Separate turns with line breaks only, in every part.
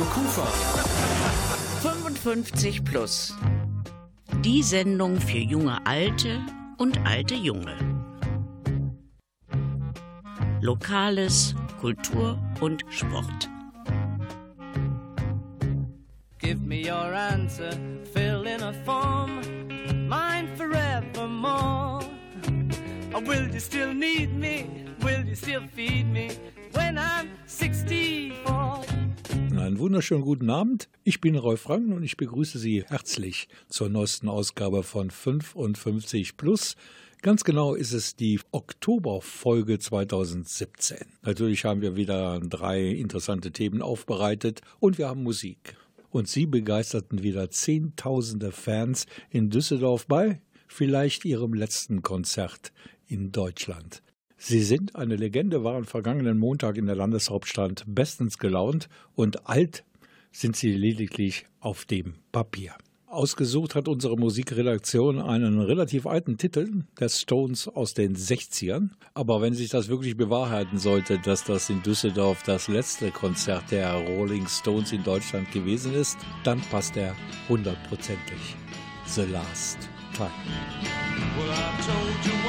Radio Kufa.
55 plus. Die Sendung für junge Alte und alte Junge. Lokales, Kultur und Sport.
Give me your answer, fill in a form, mine forevermore. Or will you still need me? Will you still feed me when I'm 64?
Wunderschönen guten Abend. Ich bin Rolf Franken und ich begrüße Sie herzlich zur neuesten Ausgabe von 55 Plus. Ganz genau ist es die Oktoberfolge 2017. Natürlich haben wir wieder drei interessante Themen aufbereitet und wir haben Musik. Und Sie begeisterten wieder Zehntausende Fans in Düsseldorf bei vielleicht Ihrem letzten Konzert in Deutschland. Sie sind eine Legende, waren vergangenen Montag in der Landeshauptstadt bestens gelaunt und alt sind sie lediglich auf dem Papier. Ausgesucht hat unsere Musikredaktion einen relativ alten Titel der Stones aus den 60ern. Aber wenn sich das wirklich bewahrheiten sollte, dass das in Düsseldorf das letzte Konzert der Rolling Stones in Deutschland gewesen ist, dann passt er hundertprozentig. The Last Time. Well,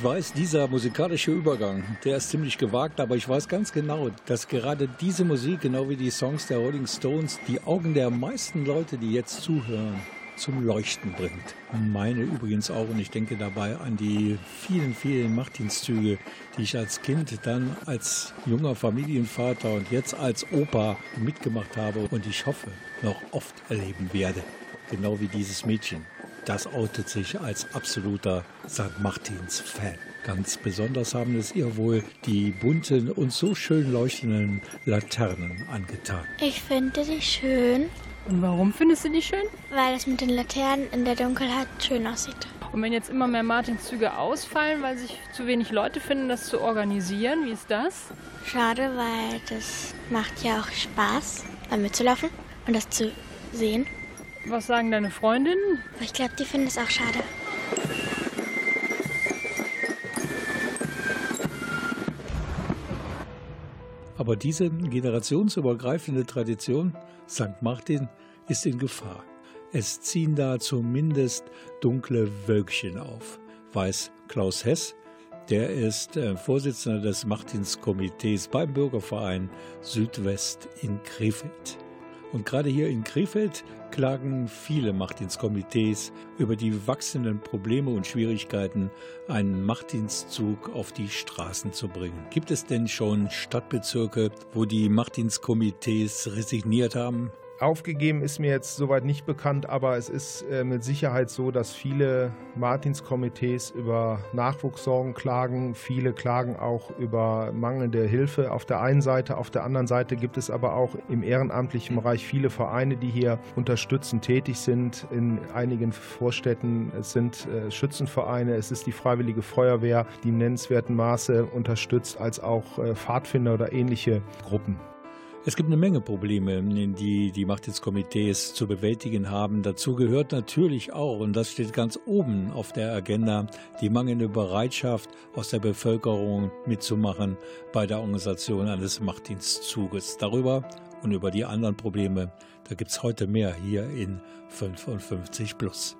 Ich weiß, dieser musikalische Übergang, der ist ziemlich gewagt, aber ich weiß ganz genau, dass gerade diese Musik, genau wie die Songs der Rolling Stones, die Augen der meisten Leute, die jetzt zuhören,
zum Leuchten bringt. Meine übrigens auch und ich denke dabei an die vielen, vielen Martinszüge, die ich als Kind dann als junger Familienvater und jetzt als Opa mitgemacht habe und ich hoffe noch oft erleben werde. Genau wie dieses Mädchen. Das outet sich als absoluter St. Martins-Fan. Ganz besonders haben es ihr wohl die bunten und so schön leuchtenden Laternen angetan.
Ich finde die schön.
Und warum findest du die schön?
Weil es mit den Laternen in der Dunkelheit schön aussieht.
Und wenn jetzt immer mehr Martinszüge ausfallen, weil sich zu wenig Leute finden, das zu organisieren, wie ist das?
Schade, weil das macht ja auch Spaß, mal mitzulaufen und das zu sehen.
Was sagen deine Freundinnen?
Ich glaube, die finden es auch schade.
Aber diese generationsübergreifende Tradition, St. Martin, ist in Gefahr. Es ziehen da zumindest dunkle Wölkchen auf, weiß Klaus Hess. Der ist äh, Vorsitzender des Martinskomitees beim Bürgerverein Südwest in Krefeld. Und gerade hier in Krefeld klagen viele Machtdienstkomitees über die wachsenden Probleme und Schwierigkeiten, einen Machtdienstzug auf die Straßen zu bringen. Gibt es denn schon Stadtbezirke, wo die Machtdienstkomitees resigniert haben?
Aufgegeben ist mir jetzt soweit nicht bekannt, aber es ist äh, mit Sicherheit so, dass viele Martinskomitees über Nachwuchssorgen klagen. Viele klagen auch über mangelnde Hilfe auf der einen Seite. Auf der anderen Seite gibt es aber auch im ehrenamtlichen Bereich viele Vereine, die hier unterstützend tätig sind. In einigen Vorstädten es sind äh, Schützenvereine, es ist die Freiwillige Feuerwehr, die im nennenswerten Maße unterstützt, als auch äh, Pfadfinder oder ähnliche Gruppen.
Es gibt eine Menge Probleme, die die Machtdienstkomitees zu bewältigen haben. Dazu gehört natürlich auch, und das steht ganz oben auf der Agenda, die mangelnde Bereitschaft aus der Bevölkerung mitzumachen bei der Organisation eines Machtdienstzuges. Darüber und über die anderen Probleme, da gibt es heute mehr hier in 55 Plus.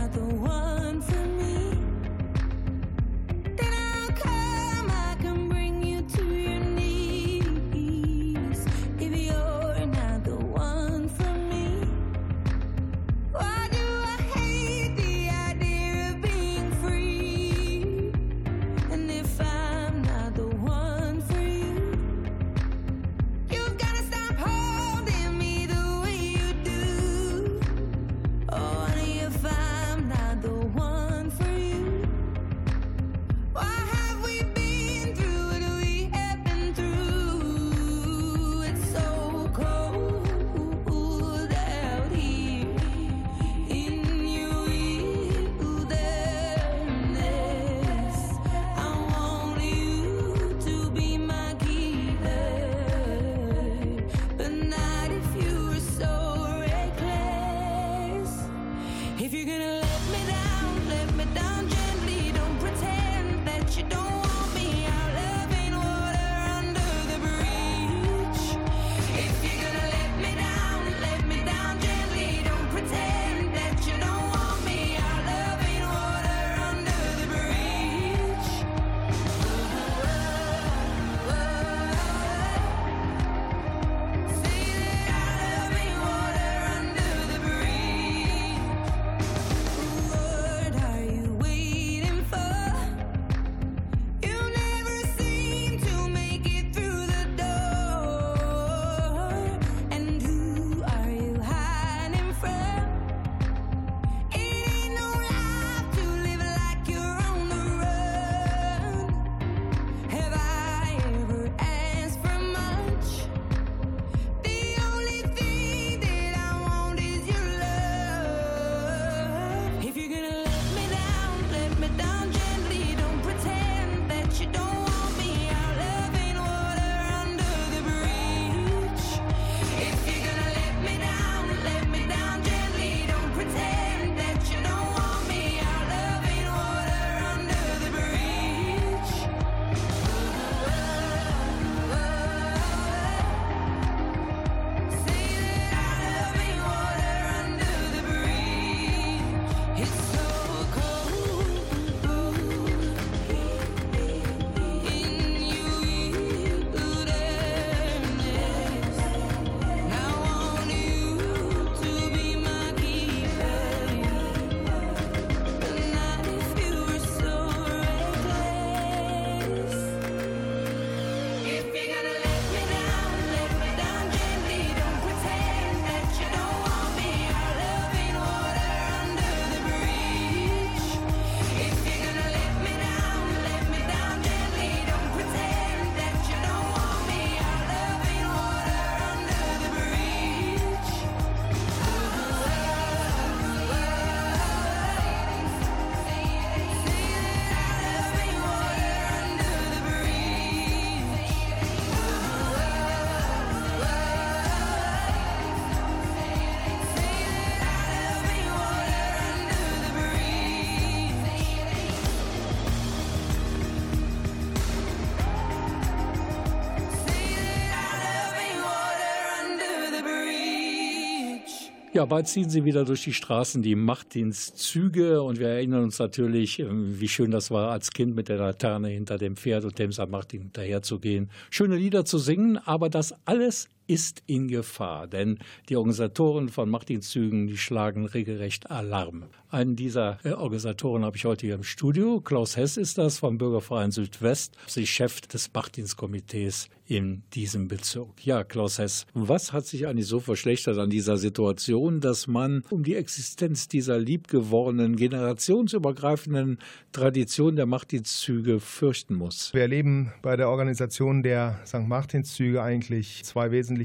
Ja, bald ziehen sie wieder durch die Straßen die Machtdienstzüge und wir erinnern uns natürlich, ähm, wie schön das war, als Kind mit der Laterne hinter dem Pferd und dem St. Martin hinterherzugehen, schöne Lieder zu singen, aber das alles ist in Gefahr, denn die Organisatoren von Machtdienstzügen, die schlagen regelrecht Alarm. Einen dieser äh, Organisatoren habe ich heute hier im Studio. Klaus Hess ist das vom Bürgerverein Südwest, sie Chef des Machtdienstkomitees in diesem Bezirk. Ja, Klaus Hess, was hat sich eigentlich so verschlechtert an dieser Situation, dass man um die Existenz dieser liebgewordenen, generationsübergreifenden Tradition der Machtdienstzüge fürchten muss?
Wir erleben bei der Organisation der St. Martinszüge eigentlich zwei wesentliche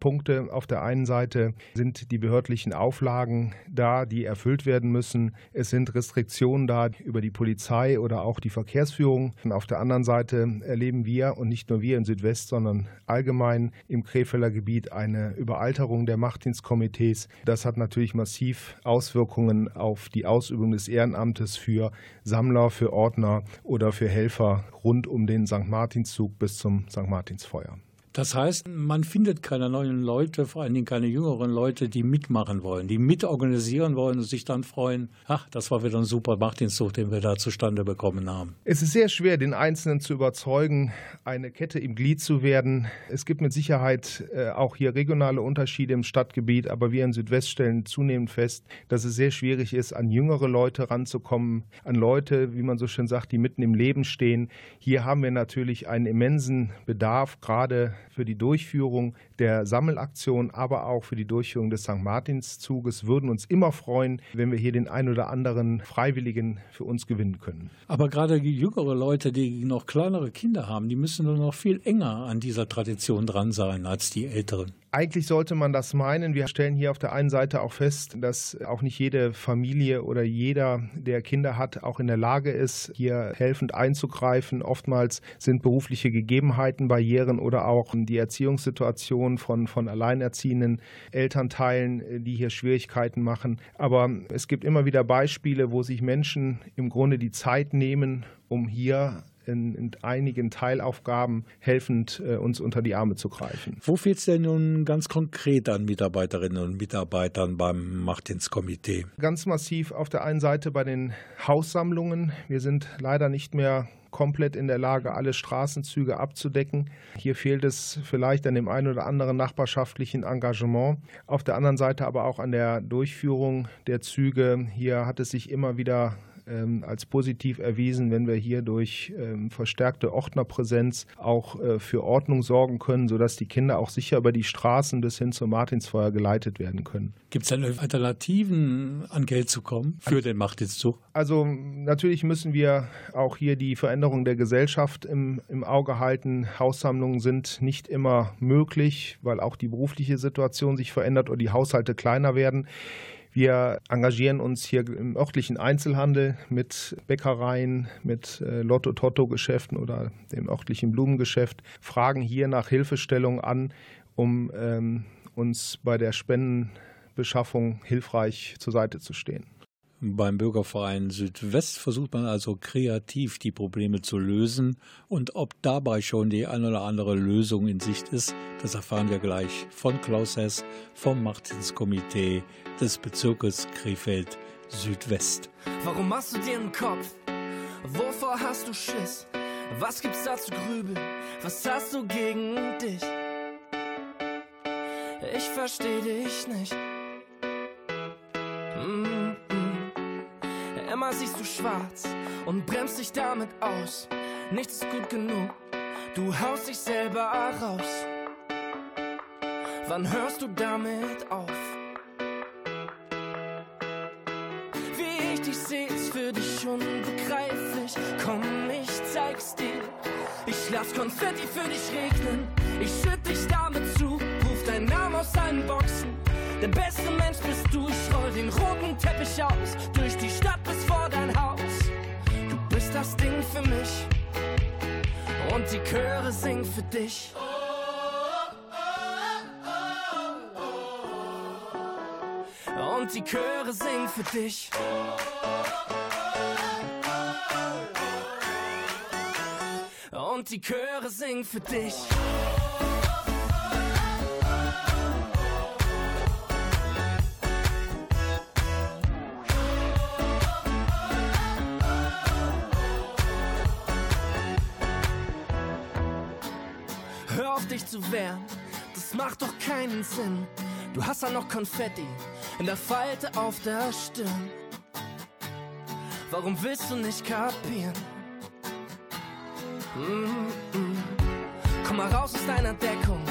Punkte. Auf der einen Seite sind die behördlichen Auflagen da, die erfüllt werden müssen. Es sind Restriktionen da über die Polizei oder auch die Verkehrsführung. Und auf der anderen Seite erleben wir und nicht nur wir in Südwest, sondern allgemein im Krefelder Gebiet eine Überalterung der Machtdienstkomitees. Das hat natürlich massiv Auswirkungen auf die Ausübung des Ehrenamtes für Sammler, für Ordner oder für Helfer rund um den St. Martinszug bis zum St. Martinsfeuer.
Das heißt, man findet keine neuen Leute, vor allen Dingen keine jüngeren Leute, die mitmachen wollen, die mitorganisieren wollen und sich dann freuen, ach, das war wieder ein super Machtdienstzug, den wir da zustande bekommen haben.
Es ist sehr schwer, den Einzelnen zu überzeugen, eine Kette im Glied zu werden. Es gibt mit Sicherheit äh, auch hier regionale Unterschiede im Stadtgebiet, aber wir in Südwest stellen zunehmend fest, dass es sehr schwierig ist, an jüngere Leute ranzukommen, an Leute, wie man so schön sagt, die mitten im Leben stehen. Hier haben wir natürlich einen immensen Bedarf, gerade für die Durchführung der Sammelaktion, aber auch für die Durchführung des St. Martinszuges, würden uns immer freuen, wenn wir hier den ein oder anderen Freiwilligen für uns gewinnen können.
Aber gerade jüngere Leute, die noch kleinere Kinder haben, die müssen nur noch viel enger an dieser Tradition dran sein als die Älteren.
Eigentlich sollte man das meinen. Wir stellen hier auf der einen Seite auch fest, dass auch nicht jede Familie oder jeder, der Kinder hat, auch in der Lage ist, hier helfend einzugreifen. Oftmals sind berufliche Gegebenheiten, Barrieren oder auch die Erziehungssituation von, von alleinerziehenden Elternteilen, die hier Schwierigkeiten machen. Aber es gibt immer wieder Beispiele, wo sich Menschen im Grunde die Zeit nehmen, um hier in, in einigen Teilaufgaben helfend äh, uns unter die Arme zu greifen.
Wo fehlt es denn nun ganz konkret an Mitarbeiterinnen und Mitarbeitern beim Machtdienstkomitee?
Ganz massiv auf der einen Seite bei den Haussammlungen. Wir sind leider nicht mehr komplett in der Lage, alle Straßenzüge abzudecken. Hier fehlt es vielleicht an dem einen oder anderen nachbarschaftlichen Engagement. Auf der anderen Seite aber auch an der Durchführung der Züge. Hier hat es sich immer wieder ähm, als positiv erwiesen, wenn wir hier durch ähm, verstärkte Ordnerpräsenz auch äh, für Ordnung sorgen können, sodass die Kinder auch sicher über die Straßen bis hin zum Martinsfeuer geleitet werden können.
Gibt es denn Alternativen, an Geld zu kommen für den Machtdienstzug?
Also natürlich müssen wir auch hier die Veränderung der Gesellschaft im, im Auge halten. Haussammlungen sind nicht immer möglich, weil auch die berufliche Situation sich verändert oder die Haushalte kleiner werden. Wir engagieren uns hier im örtlichen Einzelhandel mit Bäckereien, mit äh, Lotto-Totto-Geschäften oder dem örtlichen Blumengeschäft, fragen hier nach Hilfestellung an, um ähm, uns bei der Spendenbeschaffung hilfreich zur Seite zu stehen.
Beim Bürgerverein Südwest versucht man also kreativ die Probleme zu lösen. Und ob dabei schon die ein oder andere Lösung in Sicht ist, das erfahren wir gleich von Klaus Hess vom Machtdienstkomitee des Bezirkes Krefeld Südwest.
Warum machst du dir einen Kopf? Wovor hast du Schiss? Was gibt's da zu grübeln? Was hast du gegen dich? Ich versteh dich nicht. Mm Immer siehst du schwarz und bremst dich damit aus. Nichts ist gut genug. Du haust dich selber raus. Wann hörst du damit auf? Wie ich dich seh, ist für dich unbegreiflich. Komm, ich zeig's dir. Ich lass Konfetti für dich regnen. Ich schütt dich damit zu. Ruf deinen Namen aus allen Boxen. Der beste Mensch bist du. Ich roll den roten Teppich aus. Durch die Stadt bis vor dein Haus. Du bist das Ding für mich. Und die Chöre singen für dich. Und die Chöre singen für dich. Und die Chöre singen für dich. Dich zu wehren, das macht doch keinen Sinn. Du hast ja noch Konfetti in der Falte auf der Stirn. Warum willst du nicht kapieren? Mm -mm. Komm mal raus aus deiner Deckung.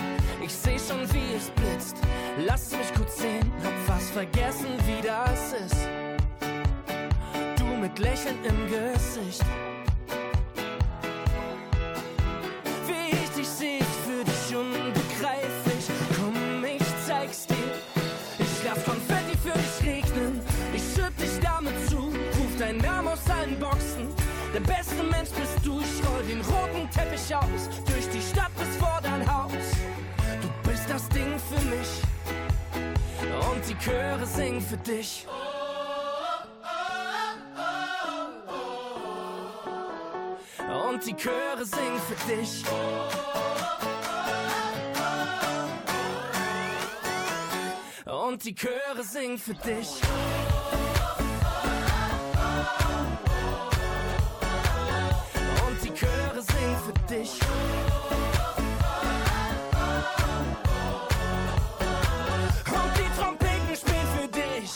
Ich seh schon, wie es blitzt. Lass mich kurz sehen, hab fast vergessen, wie das ist. Du mit Lächeln im Gesicht. Teppich aus. Durch die Stadt bis vor dein Haus. Du bist das Ding für mich. Und die Chöre singen für dich. Und die Chöre singen für dich. Und die Chöre singen für dich. Für dich. Und die Trompeten spielen für dich.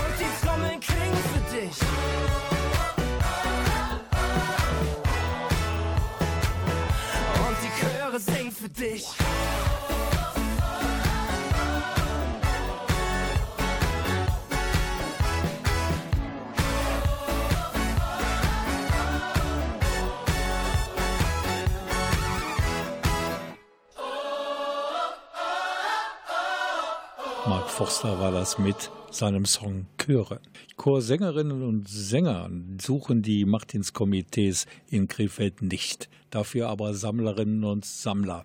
Und die Trommeln klingen für dich. Und die Chöre singen für dich.
Forster war das mit seinem Song Chöre. Chorsängerinnen und Sänger suchen die Martinskomitees in Krefeld nicht. Dafür aber Sammlerinnen und Sammler.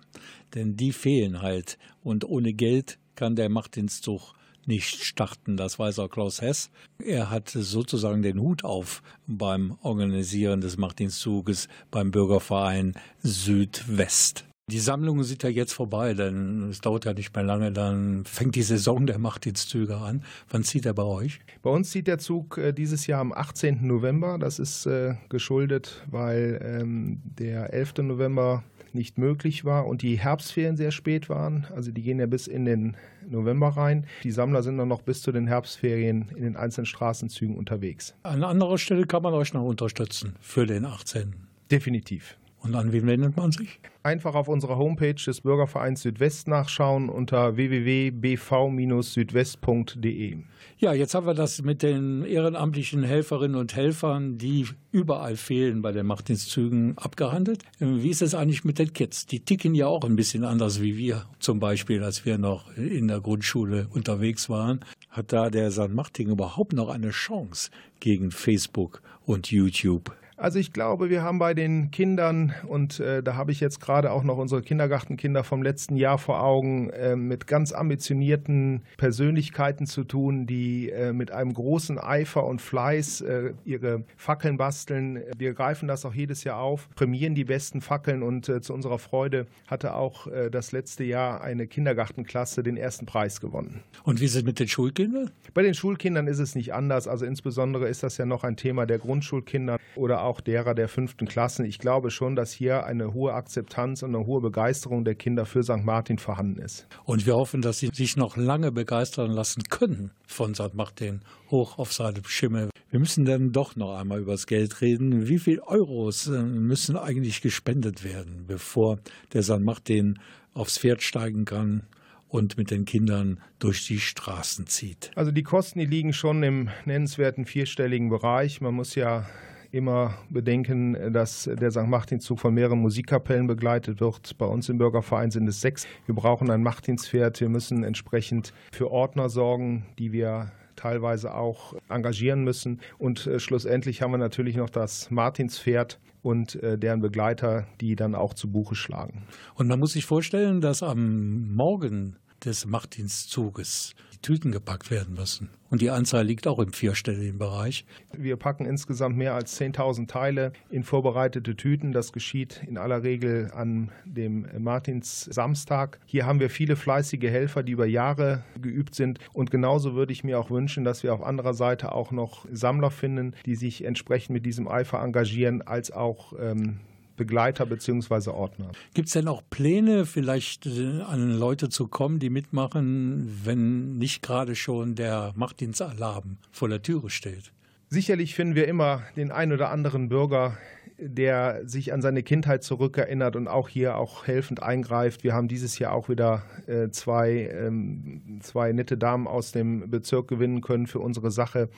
Denn die fehlen halt. Und ohne Geld kann der Martinszug nicht starten. Das weiß auch Klaus Hess. Er hat sozusagen den Hut auf beim Organisieren des Martinszuges beim Bürgerverein Südwest. Die Sammlung sind ja jetzt vorbei, denn es dauert ja nicht mehr lange, dann fängt die Saison der Martinszüge an. Wann zieht er bei euch?
Bei uns zieht der Zug äh, dieses Jahr am 18. November. Das ist äh, geschuldet, weil ähm, der 11. November nicht möglich war und die Herbstferien sehr spät waren. Also die gehen ja bis in den November rein. Die Sammler sind dann noch bis zu den Herbstferien in den einzelnen Straßenzügen unterwegs.
An anderer Stelle kann man euch noch unterstützen für den 18.
Definitiv.
Und an wen wendet man sich?
Einfach auf unserer Homepage des Bürgervereins Südwest nachschauen unter www.bv-südwest.de.
Ja, jetzt haben wir das mit den ehrenamtlichen Helferinnen und Helfern, die überall fehlen bei den Martinszügen, abgehandelt. Wie ist es eigentlich mit den Kids? Die ticken ja auch ein bisschen anders wie wir, zum Beispiel, als wir noch in der Grundschule unterwegs waren. Hat da der St. Martin überhaupt noch eine Chance gegen Facebook und YouTube?
Also ich glaube, wir haben bei den Kindern, und äh, da habe ich jetzt gerade auch noch unsere Kindergartenkinder vom letzten Jahr vor Augen, äh, mit ganz ambitionierten Persönlichkeiten zu tun, die äh, mit einem großen Eifer und Fleiß äh, ihre Fackeln basteln. Wir greifen das auch jedes Jahr auf, prämieren die besten Fackeln und äh, zu unserer Freude hatte auch äh, das letzte Jahr eine Kindergartenklasse den ersten Preis gewonnen.
Und wie ist es mit den Schulkindern?
Bei den Schulkindern ist es nicht anders. Also insbesondere ist das ja noch ein Thema der Grundschulkinder oder auch derer der fünften Klassen. Ich glaube schon, dass hier eine hohe Akzeptanz und eine hohe Begeisterung der Kinder für St. Martin vorhanden ist.
Und wir hoffen, dass sie sich noch lange begeistern lassen können von St. Martin hoch auf seinem Schimmel. Wir müssen dann doch noch einmal über das Geld reden. Wie viel Euros äh, müssen eigentlich gespendet werden, bevor der St. Martin aufs Pferd steigen kann? und mit den Kindern durch die Straßen zieht.
Also die Kosten, die liegen schon im nennenswerten vierstelligen Bereich. Man muss ja immer bedenken, dass der St. Martinszug von mehreren Musikkapellen begleitet wird. Bei uns im Bürgerverein sind es sechs. Wir brauchen ein Martinspferd. Wir müssen entsprechend für Ordner sorgen, die wir teilweise auch engagieren müssen. Und äh, schlussendlich haben wir natürlich noch das Martinspferd und äh, deren Begleiter, die dann auch zu Buche schlagen.
Und man muss sich vorstellen, dass am Morgen des Machtdienstzuges die Tüten gepackt werden müssen. Und die Anzahl liegt auch im vierstelligen Bereich.
Wir packen insgesamt mehr als 10.000 Teile in vorbereitete Tüten. Das geschieht in aller Regel an dem Martins-Samstag. Hier haben wir viele fleißige Helfer, die über Jahre geübt sind. Und genauso würde ich mir auch wünschen, dass wir auf anderer Seite auch noch Sammler finden, die sich entsprechend mit diesem Eifer engagieren, als auch ähm, Begleiter bzw. Ordner.
Gibt es denn auch Pläne, vielleicht äh, an Leute zu kommen, die mitmachen, wenn nicht gerade schon der Machtdienstalarm vor der Türe steht?
Sicherlich finden wir immer den ein oder anderen Bürger, der sich an seine Kindheit zurückerinnert und auch hier auch helfend eingreift. Wir haben dieses Jahr auch wieder äh, zwei, ähm, zwei nette Damen aus dem Bezirk gewinnen können für unsere Sache.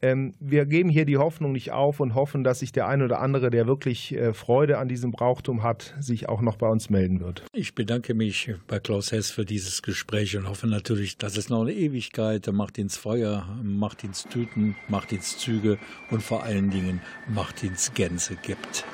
Ähm, wir geben hier die Hoffnung nicht auf und hoffen, dass sich der ein oder andere, der wirklich äh, Freude an diesem Brauchtum hat, sich auch noch bei uns melden wird.
Ich bedanke mich bei Klaus Hess für dieses Gespräch und hoffe natürlich, dass es noch eine Ewigkeit Macht ins Feuer, Macht ins Tüten, Macht ins Züge und vor allen Dingen Macht ins Gänse gibt.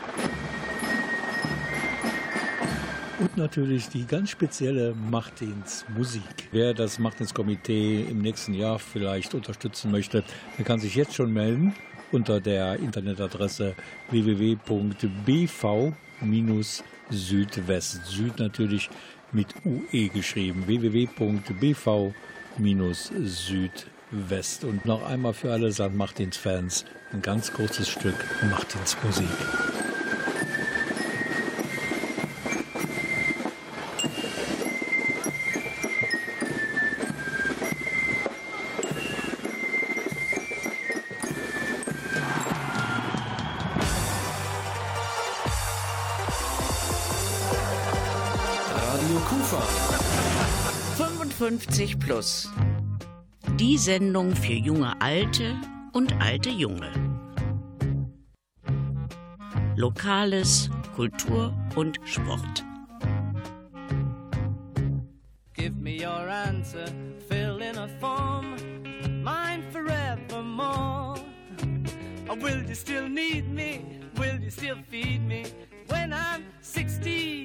Und natürlich die ganz spezielle Machtdienstmusik. Wer das Machtdienstkomitee im nächsten Jahr vielleicht unterstützen möchte, der kann sich jetzt schon melden unter der Internetadresse www.bv-südwest. Süd natürlich mit UE geschrieben. www.bv-südwest. Und noch einmal für alle St. Martins-Fans ein ganz kurzes Stück Martins-Musik.
Radio 55 plus. Die Sendung für junge Alte und alte Junge. Lokales, Kultur und Sport.
Give me your answer, fill in a form, mine forevermore. Or will you still need me? Will you still feed me when I'm 64?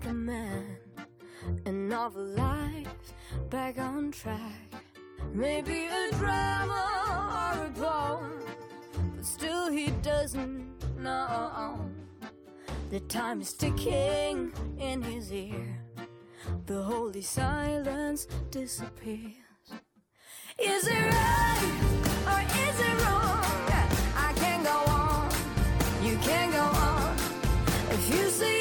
Like a man, a novel life back on track. Maybe a drama or a poem, but still he doesn't know. The time is ticking in his ear. The holy silence disappears. Is it right or is it wrong? I can't go on, you can't go on. If you say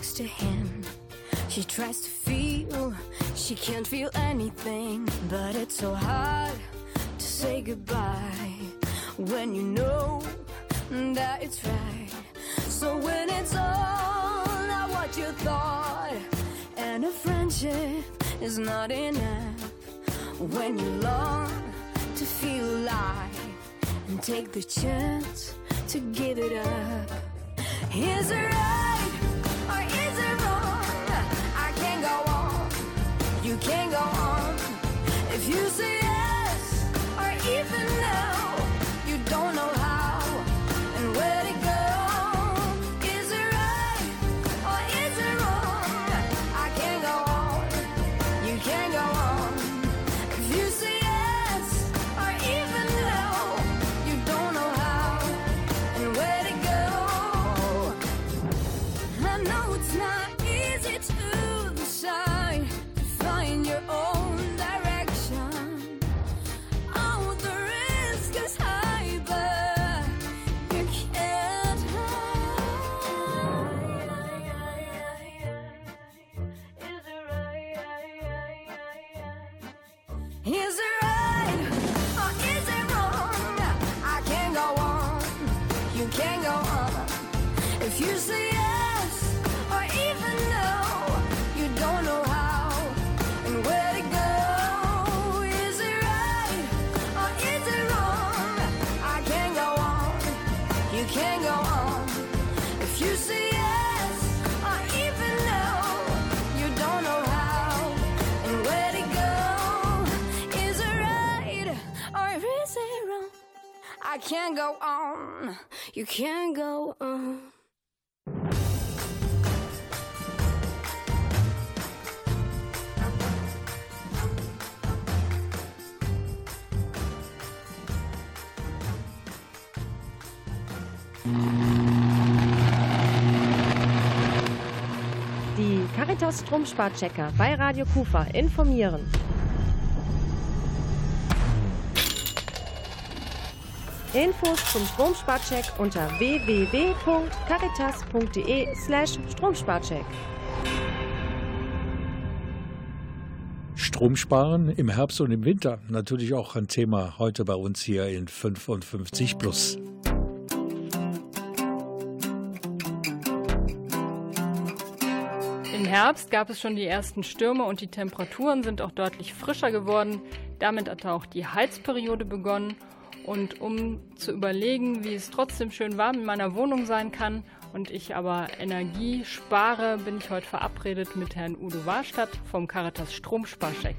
looks to him. She tries to feel, she can't feel anything, but it's so hard to say goodbye when you know that it's right. So when it's all not what you thought, and a friendship is not enough, when you long to feel alive and take the chance to give it up. Is it right you can't go can't go on. You can't go on.
Die Caritas Stromsparchecker bei Radio Kufa informieren. Infos zum Stromsparcheck unter www.caritas.de/slash Stromsparcheck.
Stromsparen im Herbst und im Winter. Natürlich auch ein Thema heute bei uns hier in 55 Plus.
Im Herbst gab es schon die ersten Stürme und die Temperaturen sind auch deutlich frischer geworden. Damit hat auch die Heizperiode begonnen. Und um zu überlegen, wie es trotzdem schön warm in meiner Wohnung sein kann und ich aber Energie spare, bin ich heute verabredet mit Herrn Udo Warstadt vom Caritas Stromsparcheck.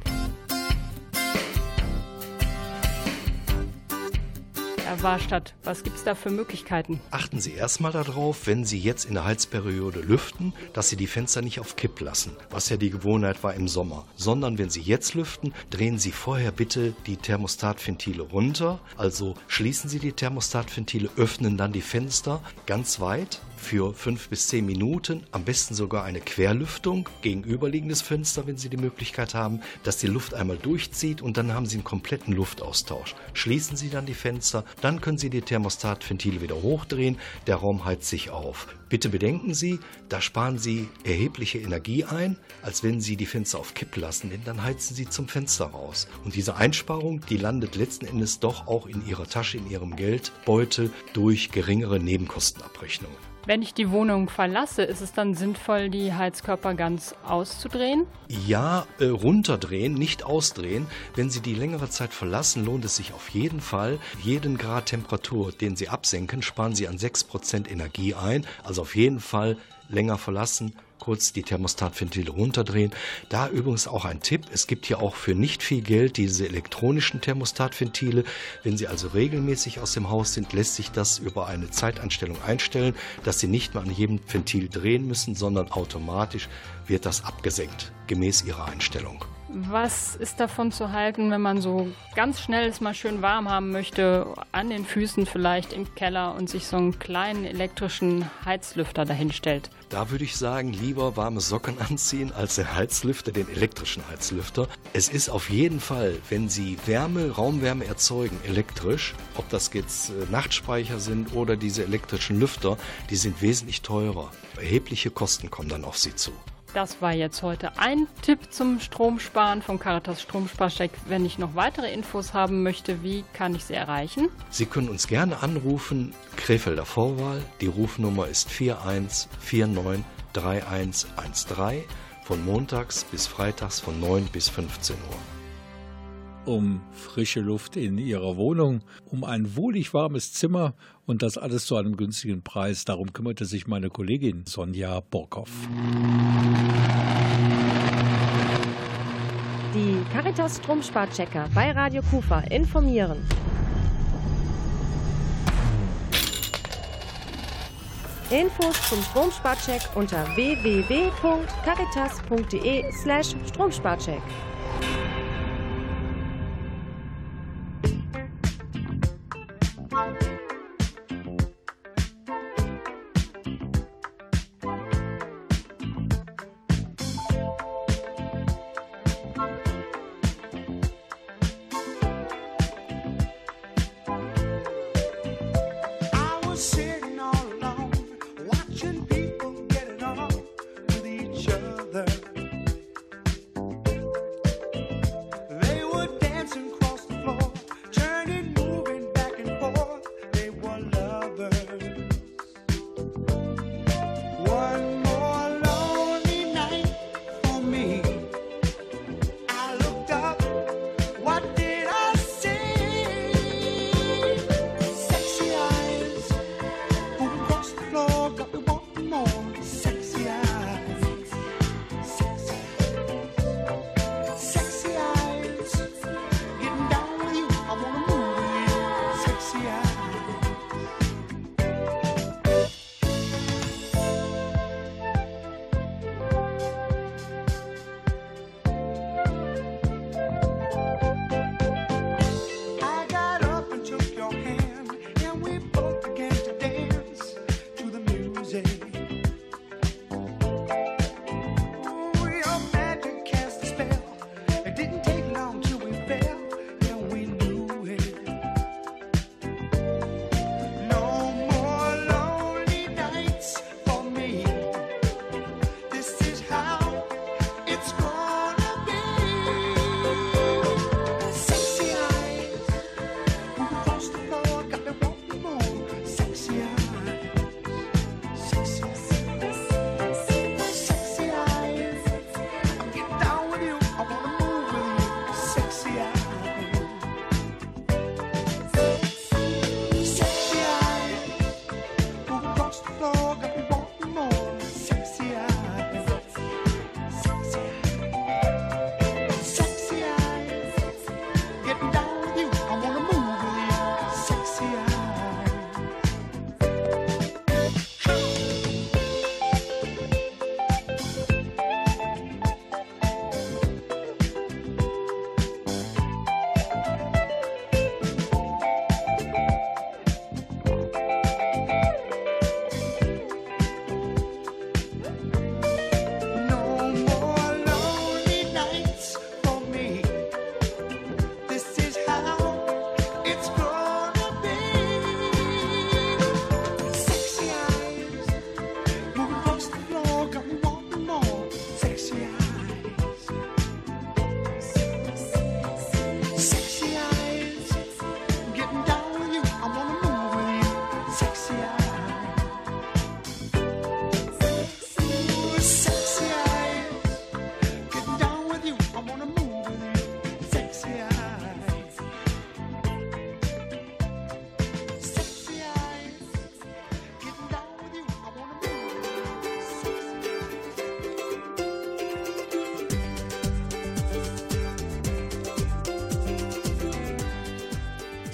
Warstadt, was gibt es da für Möglichkeiten?
Achten Sie erstmal darauf, wenn Sie jetzt in der Heizperiode lüften, dass Sie die Fenster nicht auf Kipp lassen, was ja die Gewohnheit war im Sommer, sondern wenn Sie jetzt lüften, drehen Sie vorher bitte die Thermostatventile runter, also schließen Sie die Thermostatventile, öffnen dann die Fenster ganz weit für fünf bis zehn Minuten, am besten sogar eine Querlüftung, gegenüberliegendes Fenster, wenn Sie die Möglichkeit haben, dass die Luft einmal durchzieht und dann haben Sie einen kompletten Luftaustausch. Schließen Sie dann die Fenster, dann können Sie die Thermostatventile wieder hochdrehen, der Raum heizt sich auf. Bitte bedenken Sie, da sparen Sie erhebliche Energie ein, als wenn Sie die Fenster auf Kipp lassen, denn dann heizen Sie zum Fenster raus. Und diese Einsparung, die landet letzten Endes doch auch in Ihrer Tasche, in Ihrem Geldbeutel durch geringere Nebenkostenabrechnungen.
Wenn ich die Wohnung verlasse, ist es dann sinnvoll, die Heizkörper ganz auszudrehen?
Ja, äh, runterdrehen, nicht ausdrehen. Wenn Sie die längere Zeit verlassen, lohnt es sich auf jeden Fall. Jeden Grad Temperatur, den Sie absenken, sparen Sie an 6% Energie ein. Also auf jeden Fall länger verlassen, kurz die Thermostatventile runterdrehen. Da übrigens auch ein Tipp. Es gibt hier auch für nicht viel Geld diese elektronischen Thermostatventile. Wenn Sie also regelmäßig aus dem Haus sind, lässt sich das über eine Zeiteinstellung einstellen, dass Sie nicht mehr an jedem Ventil drehen müssen, sondern automatisch wird das abgesenkt, gemäß Ihrer Einstellung.
Was ist davon zu halten, wenn man so ganz schnell es mal schön warm haben möchte, an den Füßen vielleicht im Keller und sich so einen kleinen elektrischen Heizlüfter dahinstellt?
Da würde ich sagen, lieber warme Socken anziehen als den Heizlüfter, den elektrischen Heizlüfter. Es ist auf jeden Fall, wenn Sie Wärme, Raumwärme erzeugen, elektrisch, ob das jetzt äh, Nachtspeicher sind oder diese elektrischen Lüfter, die sind wesentlich teurer. Erhebliche Kosten kommen dann auf Sie zu.
Das war jetzt heute ein Tipp zum Stromsparen vom Caritas Stromsparcheck. Wenn ich noch weitere Infos haben möchte, wie kann ich sie erreichen?
Sie können uns gerne anrufen, Krefelder Vorwahl. Die Rufnummer ist 41493113 von montags bis freitags von 9 bis 15 Uhr
um frische Luft in ihrer Wohnung, um ein wohlig warmes Zimmer und das alles zu einem günstigen Preis. Darum kümmerte sich meine Kollegin Sonja Borkow.
Die Caritas Stromsparchecker bei Radio Kufa informieren. Infos zum Stromsparcheck unter www.caritas.de/slash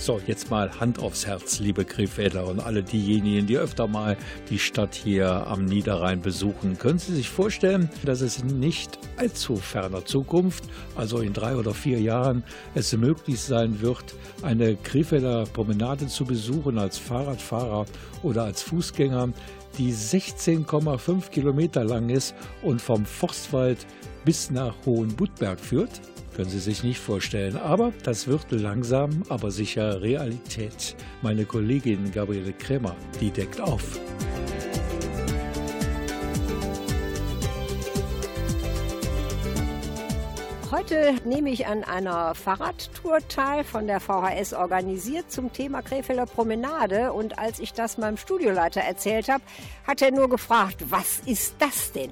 So, jetzt mal Hand aufs Herz, liebe Krefelder und alle diejenigen, die öfter mal die Stadt hier am Niederrhein besuchen. Können Sie sich vorstellen, dass es in nicht allzu ferner Zukunft, also in drei oder vier Jahren, es möglich sein wird, eine Krefelder Promenade zu besuchen als Fahrradfahrer oder als Fußgänger, die 16,5 Kilometer lang ist und vom Forstwald bis nach Hohenbuttberg führt? Können Sie sich nicht vorstellen. Aber das wird langsam, aber sicher Realität. Meine Kollegin Gabriele Krämer, die deckt auf.
Heute nehme ich an einer Fahrradtour teil, von der VHS organisiert, zum Thema Krefelder Promenade. Und als ich das meinem Studioleiter erzählt habe, hat er nur gefragt, was ist das denn?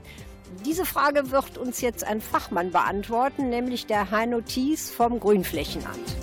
Diese Frage wird uns jetzt ein Fachmann beantworten, nämlich der Heino Thies vom Grünflächenamt.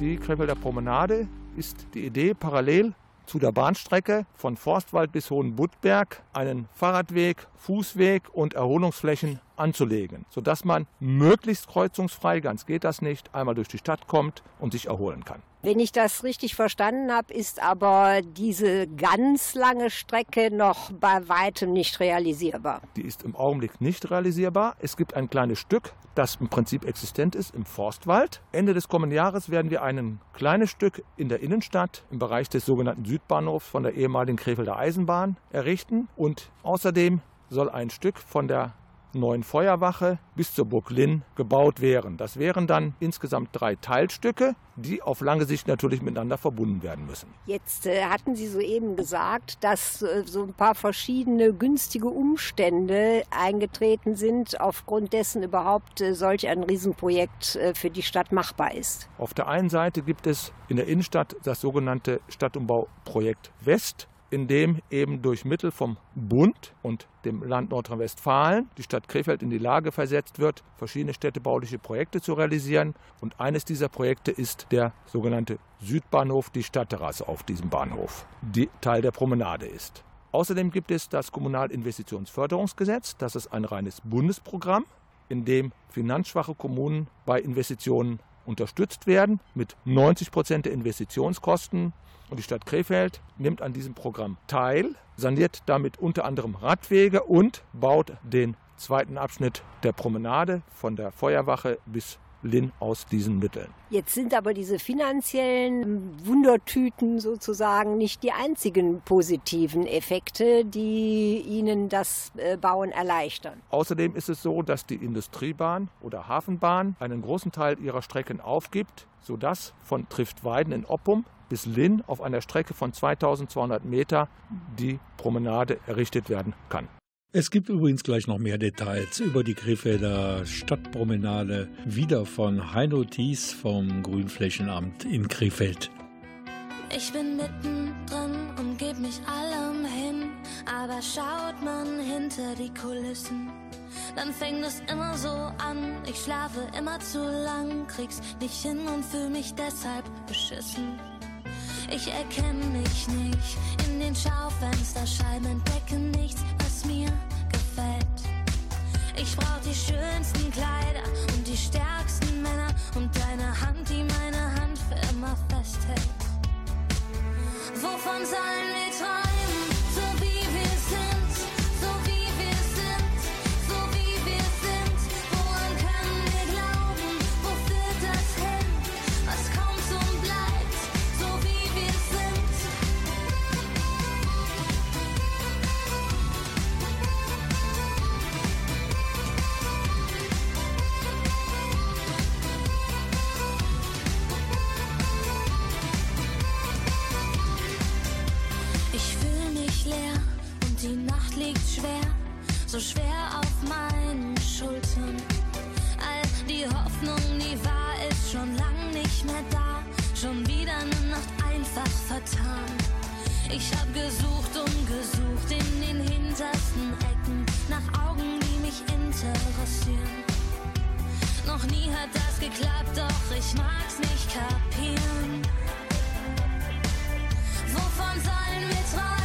Die Krefelder Promenade ist die Idee, parallel zu der Bahnstrecke von Forstwald bis Hohenbuttberg einen Fahrradweg, Fußweg und Erholungsflächen anzulegen, sodass man möglichst kreuzungsfrei, ganz geht das nicht, einmal durch die Stadt kommt und sich erholen kann.
Wenn ich das richtig verstanden habe, ist aber diese ganz lange Strecke noch bei weitem nicht realisierbar.
Die ist im Augenblick nicht realisierbar. Es gibt ein kleines Stück, das im Prinzip existent ist im Forstwald. Ende des kommenden Jahres werden wir ein kleines Stück in der Innenstadt im Bereich des sogenannten Südbahnhofs von der ehemaligen Krefelder Eisenbahn errichten. Und außerdem soll ein Stück von der neuen Feuerwache bis zur Burg Linn gebaut wären. Das wären dann insgesamt drei Teilstücke, die auf lange Sicht natürlich miteinander verbunden werden müssen.
Jetzt äh, hatten Sie soeben gesagt, dass äh, so ein paar verschiedene günstige Umstände eingetreten sind, aufgrund dessen überhaupt äh, solch ein Riesenprojekt äh, für die Stadt machbar ist.
Auf der einen Seite gibt es in der Innenstadt das sogenannte Stadtumbauprojekt West, in dem eben durch Mittel vom Bund und dem Land Nordrhein-Westfalen die Stadt Krefeld in die Lage versetzt wird, verschiedene städtebauliche Projekte zu realisieren. Und eines dieser Projekte ist der sogenannte Südbahnhof, die Stadtterrasse auf diesem Bahnhof, die Teil der Promenade ist. Außerdem gibt es das Kommunalinvestitionsförderungsgesetz. Das ist ein reines Bundesprogramm, in dem finanzschwache Kommunen bei Investitionen unterstützt werden mit 90 Prozent der Investitionskosten. Und die Stadt Krefeld nimmt an diesem Programm teil, saniert damit unter anderem Radwege und baut den zweiten Abschnitt der Promenade von der Feuerwache bis Linn aus diesen Mitteln.
Jetzt sind aber diese finanziellen Wundertüten sozusagen nicht die einzigen positiven Effekte, die Ihnen das äh, Bauen erleichtern.
Außerdem ist es so, dass die Industriebahn oder Hafenbahn einen großen Teil ihrer Strecken aufgibt, sodass von Triftweiden in Oppum bis Linn auf einer Strecke von 2200 Meter die Promenade errichtet werden kann.
Es gibt übrigens gleich noch mehr Details über die Krefelder Stadtpromenade, wieder von Heino Thies vom Grünflächenamt in Krefeld.
Ich bin mittendrin und geb mich allem hin, aber schaut man hinter die Kulissen, dann fängt es immer so an. Ich schlafe immer zu lang, krieg's nicht hin und fühl mich deshalb beschissen. Ich erkenne mich nicht in den Schaufensterscheiben, entdecke nichts, mir gefällt. Ich brauch die schönsten Kleider und
die stärksten Männer und deine Hand, die meine Hand für immer festhält. Wovon sollen wir träumen? So schwer auf meinen Schultern. All die Hoffnung, die war, ist schon lang nicht mehr da. Schon wieder eine Nacht einfach vertan. Ich hab gesucht und gesucht in den hintersten Ecken nach Augen, die mich interessieren. Noch nie hat das geklappt, doch ich mag's nicht kapieren. Wovon sollen wir träumen?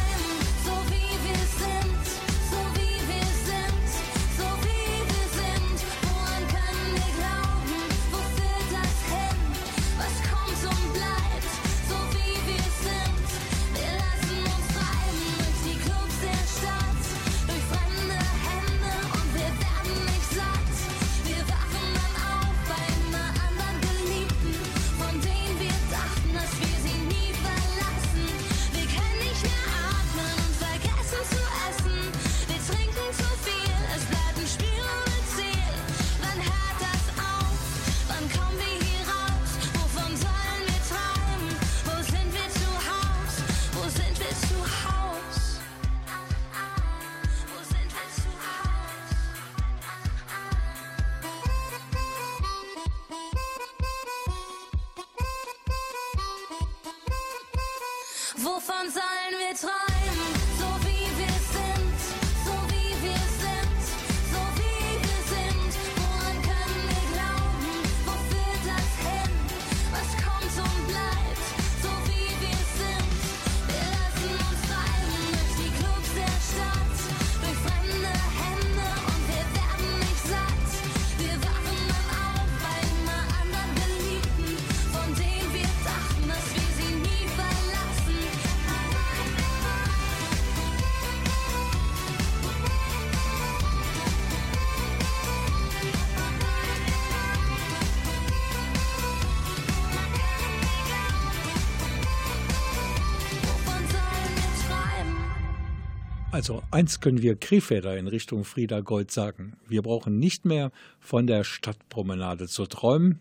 Eins können wir Krefelder in Richtung Frieda Gold sagen. Wir brauchen nicht mehr von der Stadtpromenade zu träumen,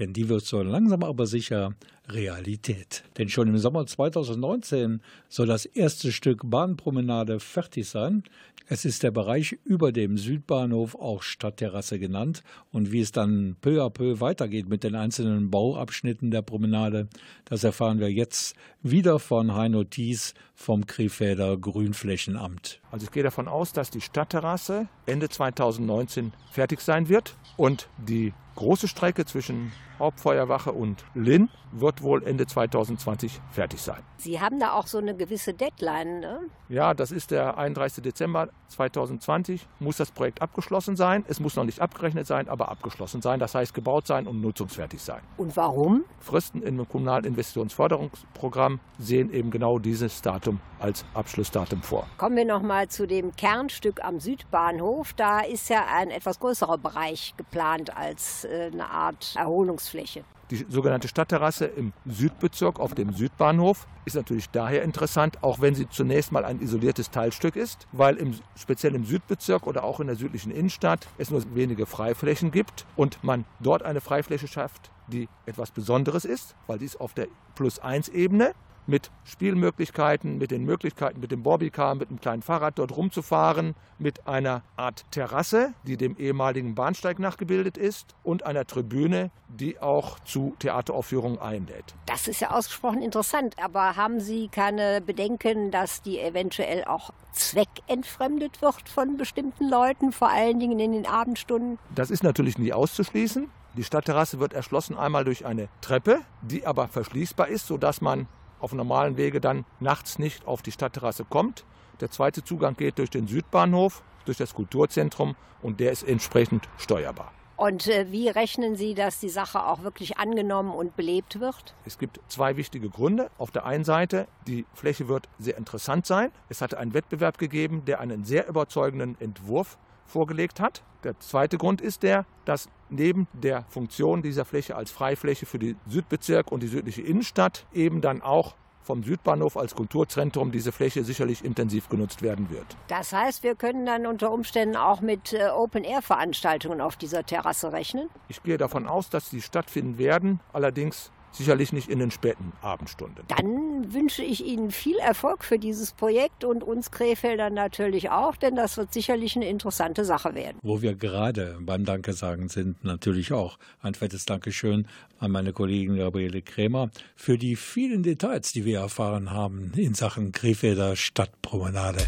denn die wird so langsam aber sicher Realität. Denn schon im Sommer 2019 soll das erste Stück Bahnpromenade fertig sein. Es ist der Bereich über dem Südbahnhof, auch Stadtterrasse genannt. Und wie es dann peu à peu weitergeht mit den einzelnen Bauabschnitten der Promenade, das erfahren wir jetzt wieder von Heino Thies vom Krefelder Grünflächenamt.
Also ich gehe davon aus, dass die Stadtterrasse Ende 2019 fertig sein wird und die große Strecke zwischen Hauptfeuerwache und Linn wird wohl Ende 2020 fertig sein.
Sie haben da auch so eine gewisse Deadline, ne?
Ja, das ist der 31. Dezember 2020, muss das Projekt abgeschlossen sein. Es muss noch nicht abgerechnet sein, aber abgeschlossen sein. Das heißt gebaut sein und nutzungsfertig sein.
Und warum?
Fristen im kommunalen Investitionsförderungsprogramm sehen eben genau dieses Datum als Abschlussdatum vor.
Kommen wir noch mal zu dem Kernstück am Südbahnhof. Da ist ja ein etwas größerer Bereich geplant als äh, eine Art Erholungsfläche.
Die sogenannte Stadtterrasse im Südbezirk auf dem Südbahnhof ist natürlich daher interessant, auch wenn sie zunächst mal ein isoliertes Teilstück ist, weil im, speziell im Südbezirk oder auch in der südlichen Innenstadt es nur wenige Freiflächen gibt und man dort eine Freifläche schafft, die etwas Besonderes ist, weil die ist auf der Plus-1-Ebene mit Spielmöglichkeiten, mit den Möglichkeiten mit dem Bobbycar, mit einem kleinen Fahrrad dort rumzufahren, mit einer Art Terrasse, die dem ehemaligen Bahnsteig nachgebildet ist und einer Tribüne, die auch zu Theateraufführungen einlädt.
Das ist ja ausgesprochen interessant, aber haben Sie keine Bedenken, dass die eventuell auch zweckentfremdet wird von bestimmten Leuten, vor allen Dingen in den Abendstunden?
Das ist natürlich nie auszuschließen. Die Stadtterrasse wird erschlossen einmal durch eine Treppe, die aber verschließbar ist, sodass man auf normalen Wege dann nachts nicht auf die Stadtterrasse kommt. Der zweite Zugang geht durch den Südbahnhof, durch das Kulturzentrum und der ist entsprechend steuerbar.
Und äh, wie rechnen Sie, dass die Sache auch wirklich angenommen und belebt wird?
Es gibt zwei wichtige Gründe. Auf der einen Seite, die Fläche wird sehr interessant sein. Es hatte einen Wettbewerb gegeben, der einen sehr überzeugenden Entwurf vorgelegt hat. Der zweite Grund ist der, dass neben der Funktion dieser Fläche als Freifläche für den Südbezirk und die südliche Innenstadt eben dann auch vom Südbahnhof als Kulturzentrum diese Fläche sicherlich intensiv genutzt werden wird.
Das heißt, wir können dann unter Umständen auch mit äh, Open-Air-Veranstaltungen auf dieser Terrasse rechnen?
Ich gehe davon aus, dass sie stattfinden werden, allerdings sicherlich nicht in den späten Abendstunden.
Dann wünsche ich Ihnen viel Erfolg für dieses Projekt und uns Krefeldern natürlich auch, denn das wird sicherlich eine interessante Sache werden.
Wo wir gerade beim Danke sagen sind, natürlich auch ein fettes Dankeschön an meine Kollegin Gabriele Krämer für die vielen Details, die wir erfahren haben in Sachen Krefelder Stadtpromenade.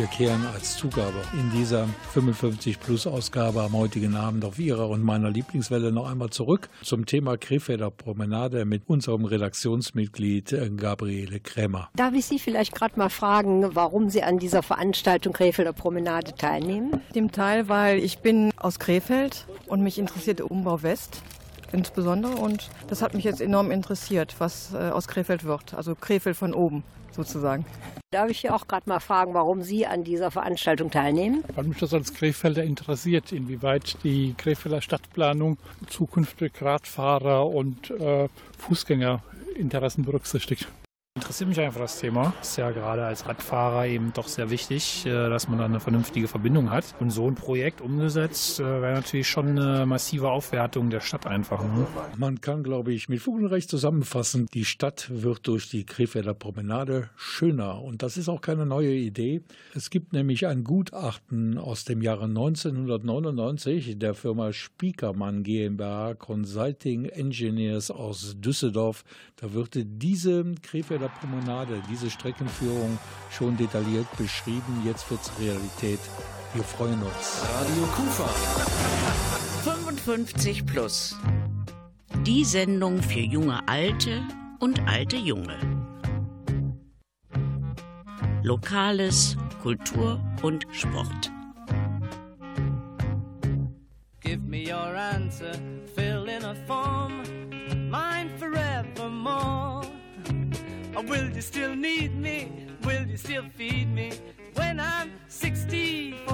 Wir kehren als Zugabe in dieser 55-Plus-Ausgabe am heutigen Abend auf Ihrer und meiner Lieblingswelle noch einmal zurück zum Thema Krefelder Promenade mit unserem Redaktionsmitglied äh, Gabriele Krämer.
Darf ich Sie vielleicht gerade mal fragen, warum Sie an dieser Veranstaltung Krefelder Promenade teilnehmen?
Dem Teil, weil ich bin aus Krefeld und mich interessiert der Umbau West insbesondere und das hat mich jetzt enorm interessiert, was äh, aus Krefeld wird. Also Krefeld von oben sozusagen.
Darf ich Sie auch gerade mal fragen, warum Sie an dieser Veranstaltung teilnehmen?
Weil mich das als Krefelder interessiert, inwieweit die Krefelder Stadtplanung zukünftig Radfahrer und äh, Fußgängerinteressen berücksichtigt. Interessiert mich einfach das Thema. Ist ja gerade als Radfahrer eben doch sehr wichtig, äh, dass man da eine vernünftige Verbindung hat. Und so ein Projekt umgesetzt äh, wäre natürlich schon eine massive Aufwertung der Stadt einfach. Ne?
Man kann, glaube ich, mit Fug zusammenfassen, die Stadt wird durch die Krefelder Promenade schöner. Und das ist auch keine neue Idee. Es gibt nämlich ein Gutachten aus dem Jahre 1999 der Firma Spiekermann GmbH Consulting Engineers aus Düsseldorf. Da wird diese Krefelder
Promenade. Diese Streckenführung schon detailliert beschrieben. Jetzt wird's Realität. Wir freuen uns.
Radio Kufa. 55 plus. Die Sendung für junge Alte und alte Junge. Lokales, Kultur und Sport.
Give me your answer, Or will you still need me? Will you still feed me when I'm 64?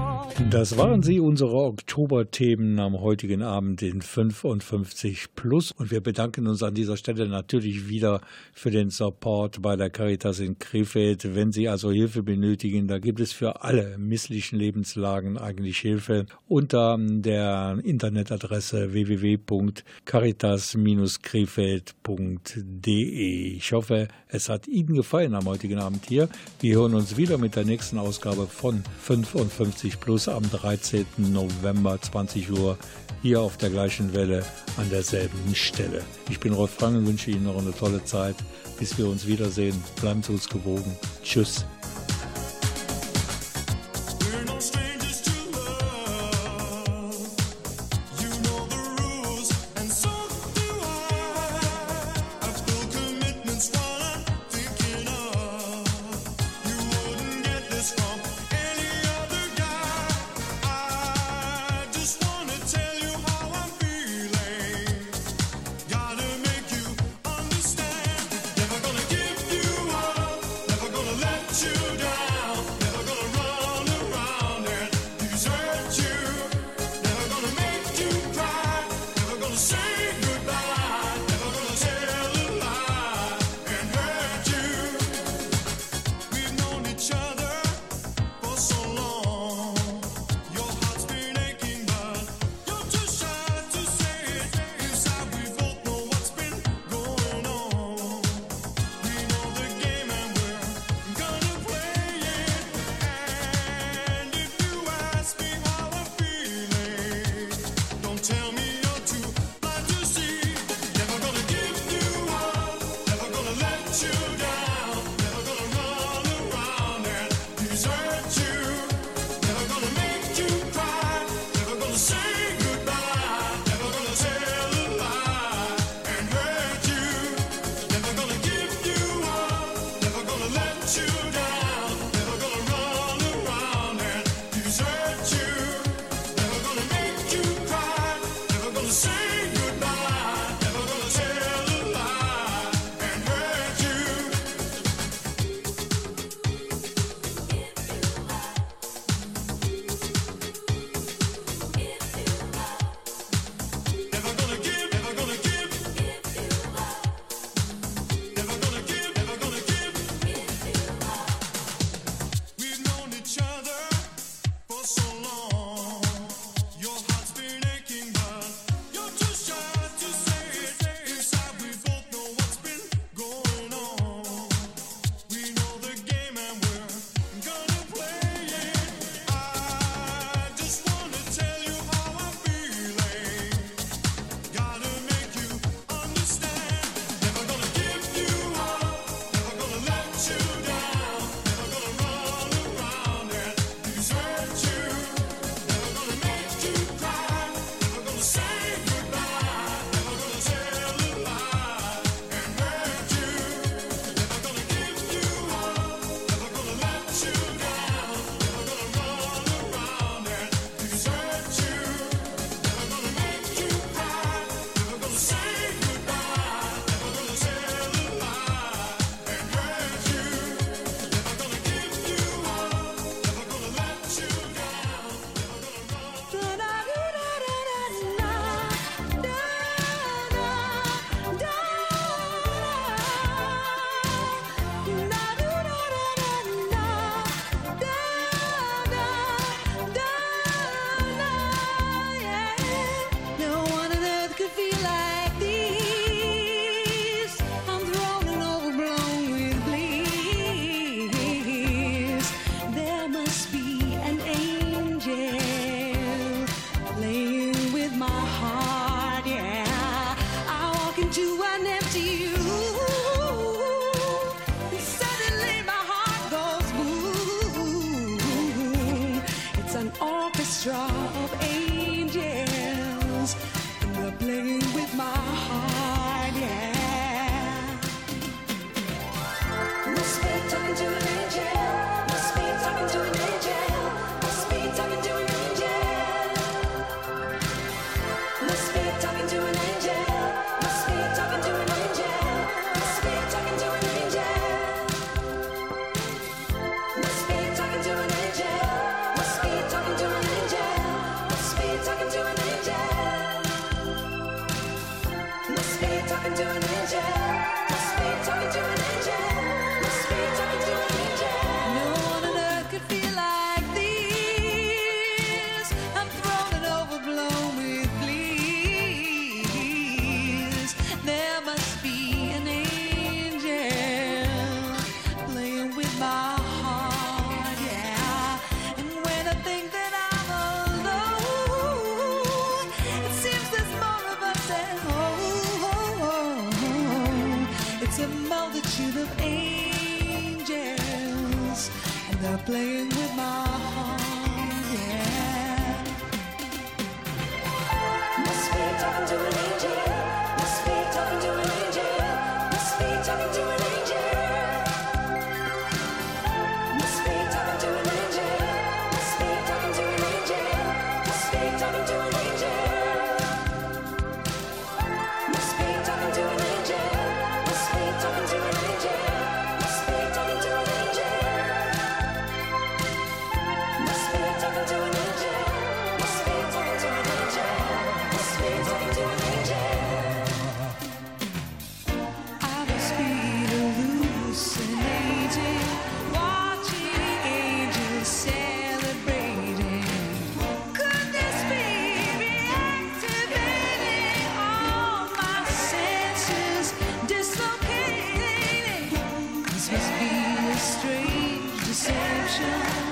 Das waren sie, unsere Oktoberthemen am heutigen Abend in 55 Plus. Und wir bedanken uns an dieser Stelle natürlich wieder für den Support bei der Caritas in Krefeld. Wenn Sie also Hilfe benötigen, da gibt es für alle misslichen Lebenslagen eigentlich Hilfe unter der Internetadresse www.caritas-krefeld.de. Ich hoffe, es hat Ihnen gefallen am heutigen Abend hier. Wir hören uns wieder mit der nächsten Ausgabe von 55 Plus am 13. November 20 Uhr hier auf der gleichen Welle an derselben Stelle. Ich bin Rolf Frank und wünsche Ihnen noch eine tolle Zeit. Bis wir uns wiedersehen. Bleiben Sie uns gewogen. Tschüss.
Strange deception.